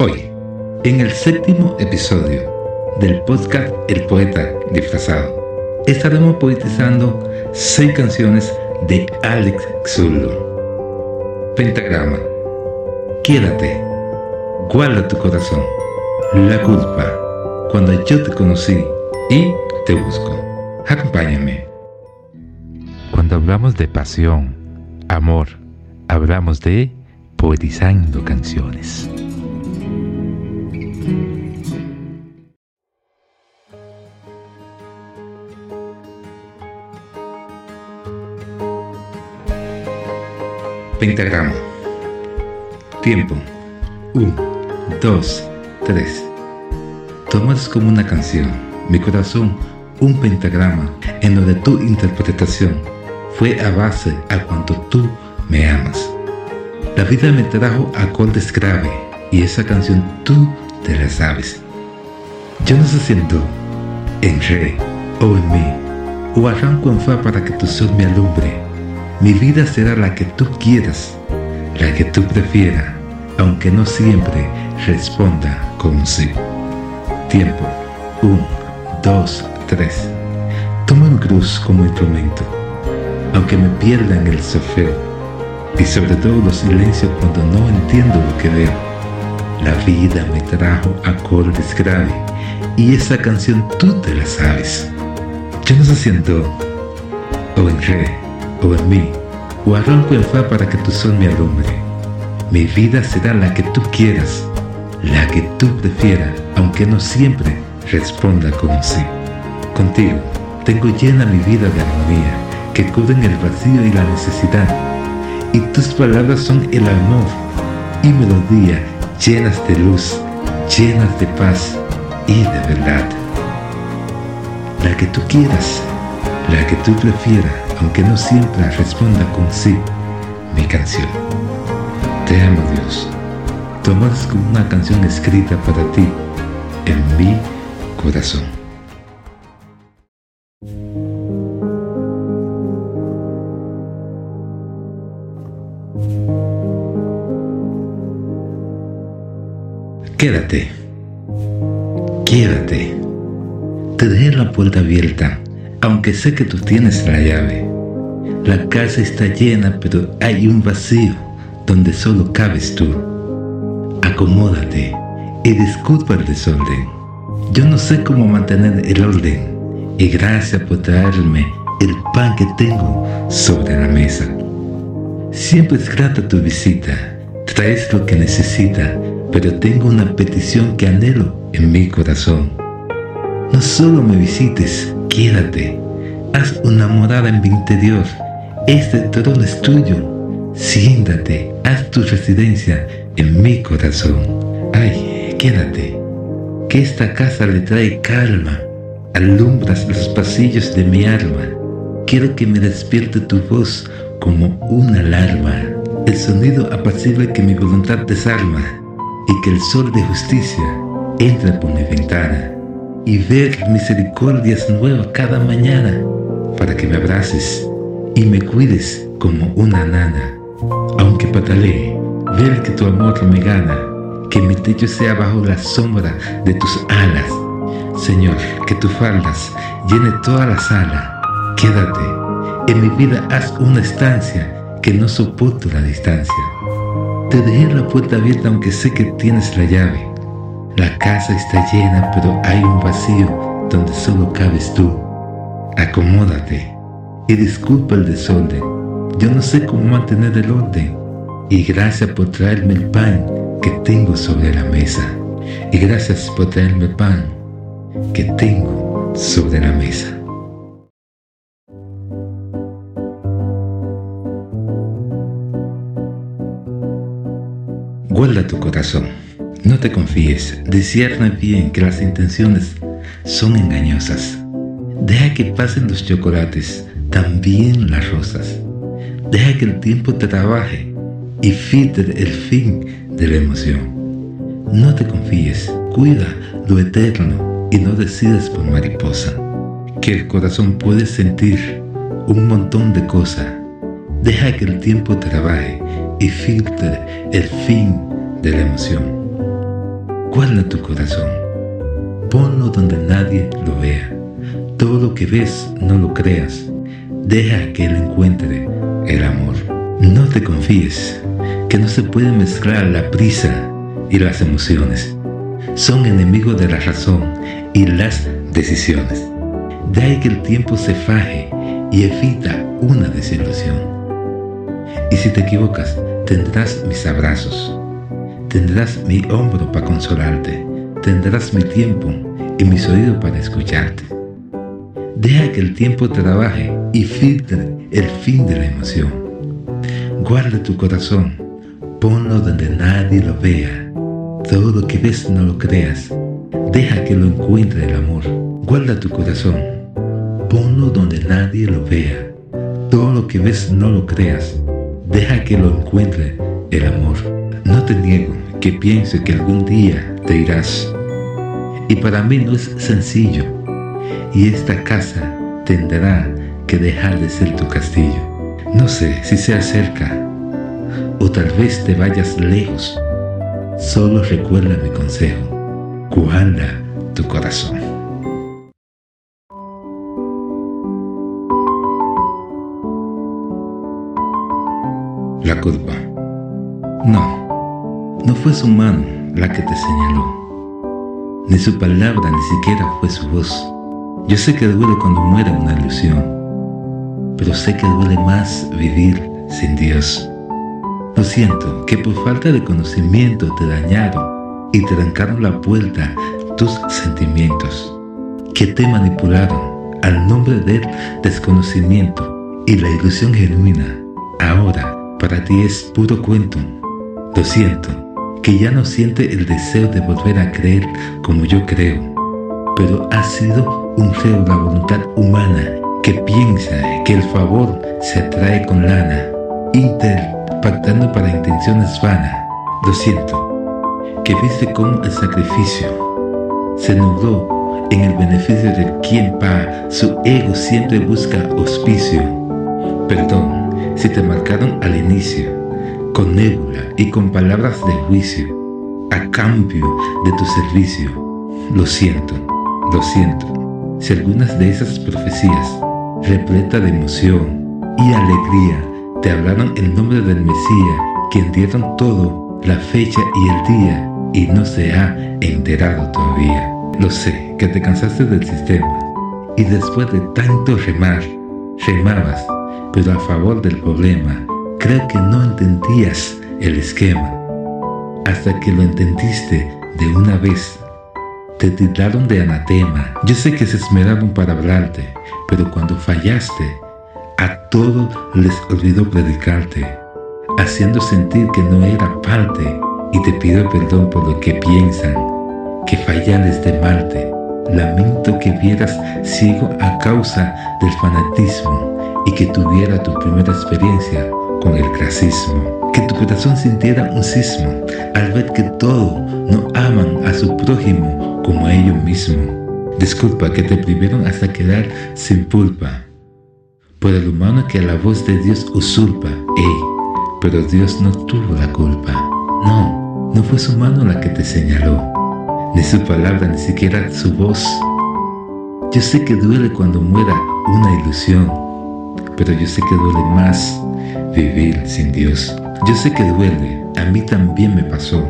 Hoy, en el séptimo episodio del podcast El Poeta Disfrazado, estaremos poetizando seis canciones de Alex Zulu. Pentagrama. Quédate. Guarda tu corazón. La culpa. Cuando yo te conocí y te busco. Acompáñame. Cuando hablamos de pasión, amor, hablamos de poetizando canciones. Pentagrama. Tiempo. 1, 2, 3. Tomas como una canción, mi corazón, un pentagrama en donde tu interpretación fue a base a cuanto tú me amas. La vida me trajo acordes grave y esa canción tú te la sabes. Yo no sé si en re o en mi, o arranco en fa para que tu sol me alumbre mi vida será la que tú quieras, la que tú prefieras, aunque no siempre responda con sí. Tiempo. Un, dos, tres. Toma un cruz como instrumento, aunque me pierda en el sofeo, y sobre todo los silencios cuando no entiendo lo que veo. La vida me trajo acordes graves, y esa canción tú te la sabes. Yo no sé si o en re o en mí, o arranco en fa para que tu sol me alumbre. Mi vida será la que tú quieras, la que tú prefieras, aunque no siempre responda con sí. Contigo tengo llena mi vida de armonía, que cubren el vacío y la necesidad. Y tus palabras son el amor y melodía llenas de luz, llenas de paz y de verdad. La que tú quieras, la que tú prefieras, aunque no siempre responda con sí mi canción. Te amo Dios. Tomas como una canción escrita para ti en mi corazón. Quédate. Quédate. Te dejé la puerta abierta aunque sé que tú tienes la llave. La casa está llena, pero hay un vacío donde solo cabes tú. Acomódate y disculpa el desorden. Yo no sé cómo mantener el orden y gracias por traerme el pan que tengo sobre la mesa. Siempre es grata tu visita, traes lo que necesita, pero tengo una petición que anhelo en mi corazón. No solo me visites, quédate, haz una morada en mi interior. Este trono es tuyo. Siéntate, haz tu residencia en mi corazón. Ay, quédate, que esta casa le trae calma. Alumbras los pasillos de mi alma. Quiero que me despierte tu voz como una alarma, el sonido apacible que mi voluntad desarma y que el sol de justicia entra por mi ventana y ver misericordias nuevas cada mañana para que me abraces y me cuides como una nana. Aunque patalee, ver que tu amor me gana, que mi techo sea bajo la sombra de tus alas. Señor, que tus faldas llene toda la sala. Quédate, en mi vida haz una estancia que no soporto la distancia. Te dejé la puerta abierta aunque sé que tienes la llave. La casa está llena, pero hay un vacío donde solo cabes tú. Acomódate y disculpa el desorden. Yo no sé cómo mantener el orden. Y gracias por traerme el pan que tengo sobre la mesa. Y gracias por traerme el pan que tengo sobre la mesa. Guarda tu corazón no te confíes, discierne bien que las intenciones son engañosas. Deja que pasen los chocolates, también las rosas. Deja que el tiempo te trabaje y filtre el fin de la emoción. No te confíes, cuida lo eterno y no decides por mariposa. Que el corazón puede sentir un montón de cosas. Deja que el tiempo trabaje y filtre el fin de la emoción. Guarda tu corazón. Ponlo donde nadie lo vea. Todo lo que ves no lo creas. Deja que Él encuentre el amor. No te confíes, que no se puede mezclar la prisa y las emociones. Son enemigos de la razón y las decisiones. De ahí que el tiempo se faje y evita una desilusión. Y si te equivocas, tendrás mis abrazos, tendrás mi hombro para consolarte, tendrás mi tiempo y mis oídos para escucharte. Deja que el tiempo trabaje y filtre el fin de la emoción. Guarda tu corazón, ponlo donde nadie lo vea. Todo lo que ves no lo creas. Deja que lo encuentre el amor. Guarda tu corazón, ponlo donde nadie lo vea. Todo lo que ves no lo creas. Deja que lo encuentre el amor. No te niego que piense que algún día te irás. Y para mí no es sencillo. Y esta casa tendrá que dejar de ser tu castillo. No sé si sea cerca o tal vez te vayas lejos. Solo recuerda mi consejo. Guarda tu corazón. La culpa. No, no fue su mano la que te señaló, ni su palabra, ni siquiera fue su voz. Yo sé que duele cuando muere una ilusión, pero sé que duele más vivir sin Dios. Lo siento que por falta de conocimiento te dañaron y te arrancaron la puerta tus sentimientos, que te manipularon al nombre del desconocimiento y la ilusión genuina. Ahora para ti es puro cuento. Lo siento, que ya no siente el deseo de volver a creer como yo creo, pero ha sido un feo la voluntad humana que piensa que el favor se atrae con lana, interpactando para intenciones vanas. Lo siento, que viste cómo el sacrificio se nubló en el beneficio de quien para su ego siempre busca auspicio. Perdón, si te marcaron al inicio, con nébula y con palabras de juicio, a cambio de tu servicio. Lo siento, lo siento, si algunas de esas profecías, repleta de emoción y alegría, te hablaron en nombre del Mesías, quien dieron todo, la fecha y el día, y no se ha enterado todavía. Lo sé, que te cansaste del sistema, y después de tanto remar, remabas pero a favor del problema. Creo que no entendías el esquema. Hasta que lo entendiste de una vez. Te tiraron de anatema. Yo sé que se esmeraron para hablarte, pero cuando fallaste, a todos les olvidó predicarte, haciendo sentir que no era parte. Y te pido perdón por lo que piensan, que fallales de Marte. Lamento que vieras ciego a causa del fanatismo y que tuviera tu primera experiencia con el clasismo. Que tu corazón sintiera un sismo al ver que todos no aman a su prójimo como a ellos mismos. Disculpa que te privieron hasta quedar sin pulpa. Por el humano que a la voz de Dios usurpa, ey, pero Dios no tuvo la culpa. No, no fue su mano la que te señaló, ni su palabra, ni siquiera su voz. Yo sé que duele cuando muera una ilusión, pero yo sé que duele más vivir sin Dios. Yo sé que duele, a mí también me pasó.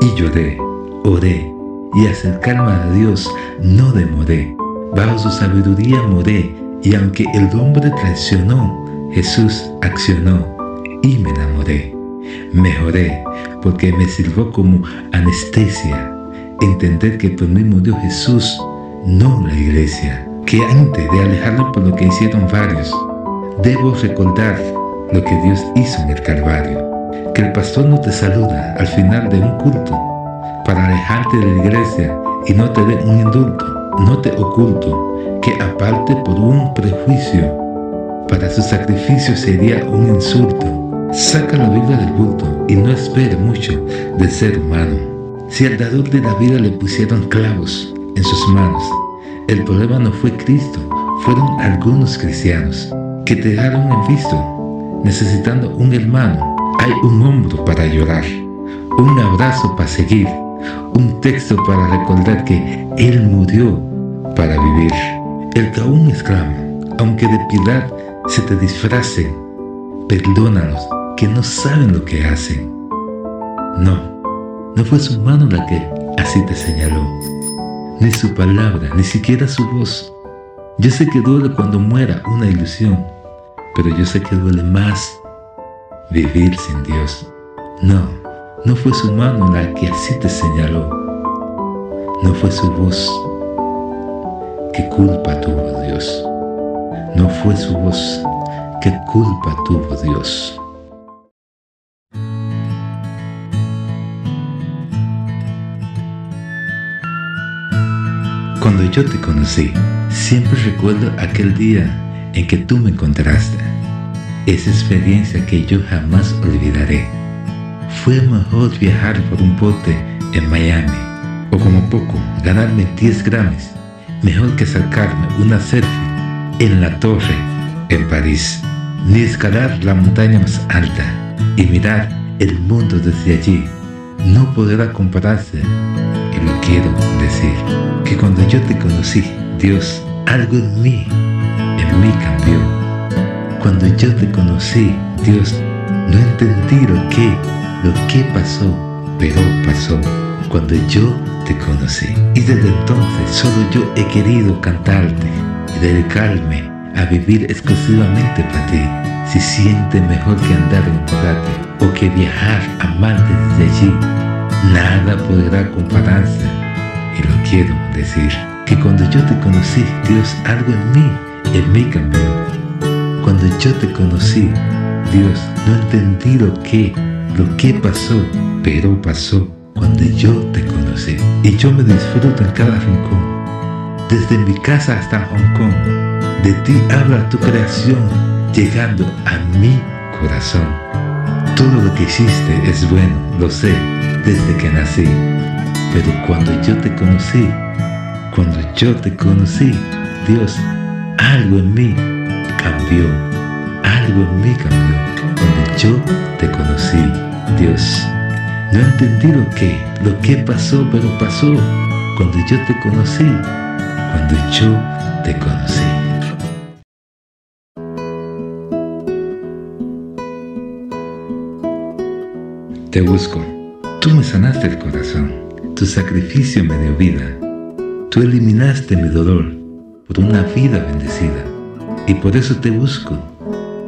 Y lloré, oré, y acercarme a Dios no demoré. Bajo su sabiduría moré, y aunque el hombre traicionó, Jesús accionó y me enamoré. Mejoré porque me sirvió como anestesia entender que por mí murió Jesús, no la iglesia que antes de alejarlo por lo que hicieron varios, debo recordar lo que Dios hizo en el Calvario. Que el pastor no te saluda al final de un culto para alejarte de la iglesia y no te dé un indulto. No te oculto que aparte por un prejuicio, para su sacrificio sería un insulto. Saca la Biblia del bulto y no espere mucho del ser humano. Si al dador de la vida le pusieron clavos en sus manos, el problema no fue Cristo, fueron algunos cristianos que te dejaron en visto, necesitando un hermano. Hay un hombro para llorar, un abrazo para seguir, un texto para recordar que Él murió para vivir. El que aún exclama, aunque de piedad se te disfracen, perdónalos, que no saben lo que hacen. No, no fue su mano la que así te señaló, ni su palabra, ni siquiera su voz. Yo sé que duele cuando muera una ilusión, pero yo sé que duele más vivir sin Dios. No, no fue su mano la que así te señaló, no fue su voz. ¿Qué culpa tuvo Dios? No fue su voz. ¿Qué culpa tuvo Dios? Cuando yo te conocí, siempre recuerdo aquel día en que tú me encontraste. Esa experiencia que yo jamás olvidaré. Fue mejor viajar por un bote en Miami, o como poco, ganarme 10 gramos, mejor que sacarme una selfie en la torre en París, ni escalar la montaña más alta y mirar el mundo desde allí. No podrá compararse, y lo quiero decir que cuando yo te conocí, Dios, algo en mí, en mí cambió. Cuando yo te conocí, Dios, no entendí lo que, lo que pasó, pero pasó cuando yo te conocí. Y desde entonces solo yo he querido cantarte y dedicarme a vivir exclusivamente para ti. Si siente mejor que andar en un o que viajar amante desde allí, nada podrá compararse y lo quiero decir, que cuando yo te conocí, Dios, algo en mí, en mí cambió. Cuando yo te conocí, Dios, no entendí lo que, lo que pasó, pero pasó cuando yo te conocí. Y yo me disfruto en cada rincón. Desde mi casa hasta Hong Kong, de ti habla tu creación, llegando a mi corazón. Todo lo que hiciste es bueno, lo sé, desde que nací. Pero cuando yo te conocí, cuando yo te conocí, Dios, algo en mí cambió. Algo en mí cambió. Cuando yo te conocí, Dios. No entendí lo que, lo que pasó, pero pasó cuando yo te conocí, cuando yo te conocí. Te busco. Tú me sanaste el corazón. Tu sacrificio me dio vida. Tú eliminaste mi dolor por una vida bendecida. Y por eso te busco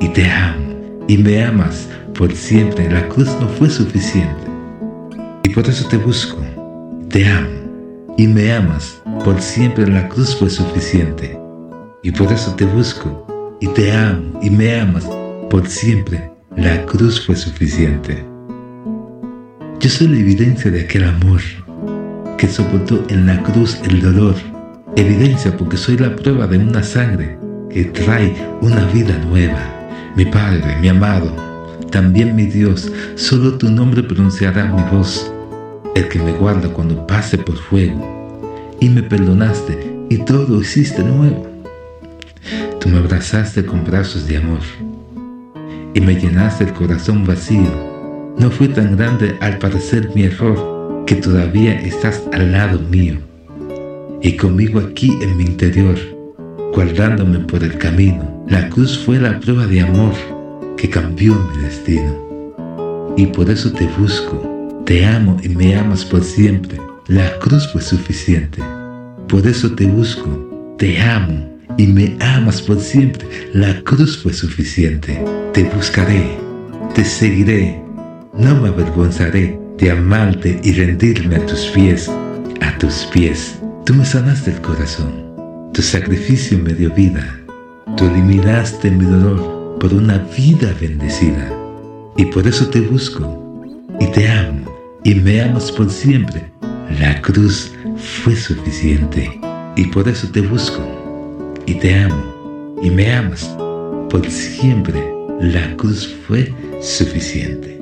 y te amo y me amas por siempre. La cruz no fue suficiente. Y por eso te busco, te amo y me amas por siempre. La cruz fue suficiente. Y por eso te busco y te amo y me amas por siempre. La cruz fue suficiente. Yo soy la evidencia de aquel amor que soportó en la cruz el dolor, evidencia porque soy la prueba de una sangre que trae una vida nueva. Mi Padre, mi amado, también mi Dios, solo tu nombre pronunciará mi voz, el que me guarda cuando pase por fuego. Y me perdonaste y todo hiciste nuevo. Tú me abrazaste con brazos de amor y me llenaste el corazón vacío. No fui tan grande al parecer mi error que todavía estás al lado mío y conmigo aquí en mi interior, guardándome por el camino. La cruz fue la prueba de amor que cambió mi destino. Y por eso te busco, te amo y me amas por siempre. La cruz fue suficiente. Por eso te busco, te amo y me amas por siempre. La cruz fue suficiente. Te buscaré, te seguiré, no me avergonzaré de amarte y rendirme a tus pies, a tus pies. Tú me sanaste el corazón, tu sacrificio me dio vida, tú eliminaste mi dolor por una vida bendecida. Y por eso te busco y te amo y me amas por siempre. La cruz fue suficiente y por eso te busco y te amo y me amas por siempre. La cruz fue suficiente.